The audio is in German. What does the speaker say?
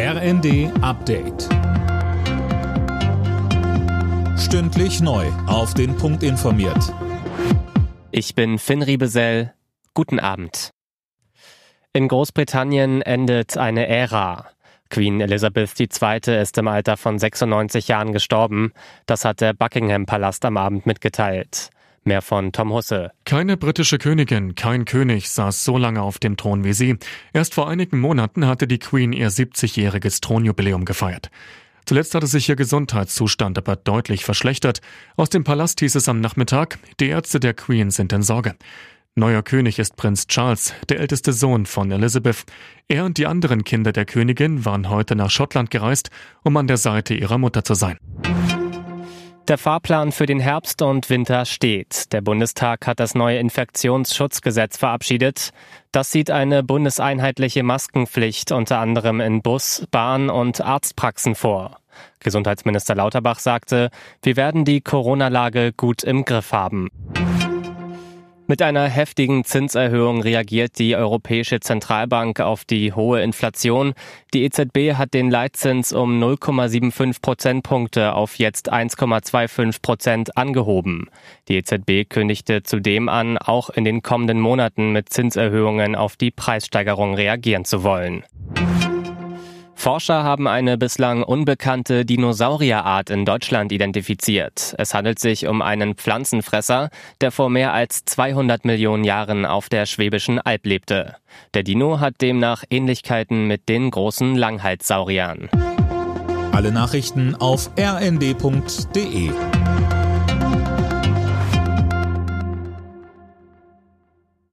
RND Update. Stündlich neu. Auf den Punkt informiert. Ich bin Finn Riebesell. Guten Abend. In Großbritannien endet eine Ära. Queen Elizabeth II. ist im Alter von 96 Jahren gestorben. Das hat der Buckingham Palast am Abend mitgeteilt. Mehr von Tom Husse. Keine britische Königin, kein König saß so lange auf dem Thron wie sie. Erst vor einigen Monaten hatte die Queen ihr 70-jähriges Thronjubiläum gefeiert. Zuletzt hatte sich ihr Gesundheitszustand aber deutlich verschlechtert. Aus dem Palast hieß es am Nachmittag, die Ärzte der Queen sind in Sorge. Neuer König ist Prinz Charles, der älteste Sohn von Elizabeth. Er und die anderen Kinder der Königin waren heute nach Schottland gereist, um an der Seite ihrer Mutter zu sein. Der Fahrplan für den Herbst und Winter steht. Der Bundestag hat das neue Infektionsschutzgesetz verabschiedet. Das sieht eine bundeseinheitliche Maskenpflicht unter anderem in Bus, Bahn und Arztpraxen vor. Gesundheitsminister Lauterbach sagte, wir werden die Corona-Lage gut im Griff haben. Mit einer heftigen Zinserhöhung reagiert die Europäische Zentralbank auf die hohe Inflation. Die EZB hat den Leitzins um 0,75 Prozentpunkte auf jetzt 1,25 Prozent angehoben. Die EZB kündigte zudem an, auch in den kommenden Monaten mit Zinserhöhungen auf die Preissteigerung reagieren zu wollen. Forscher haben eine bislang unbekannte Dinosaurierart in Deutschland identifiziert. Es handelt sich um einen Pflanzenfresser, der vor mehr als 200 Millionen Jahren auf der Schwäbischen Alb lebte. Der Dino hat demnach Ähnlichkeiten mit den großen Langhalssauriern. Alle Nachrichten auf rnd.de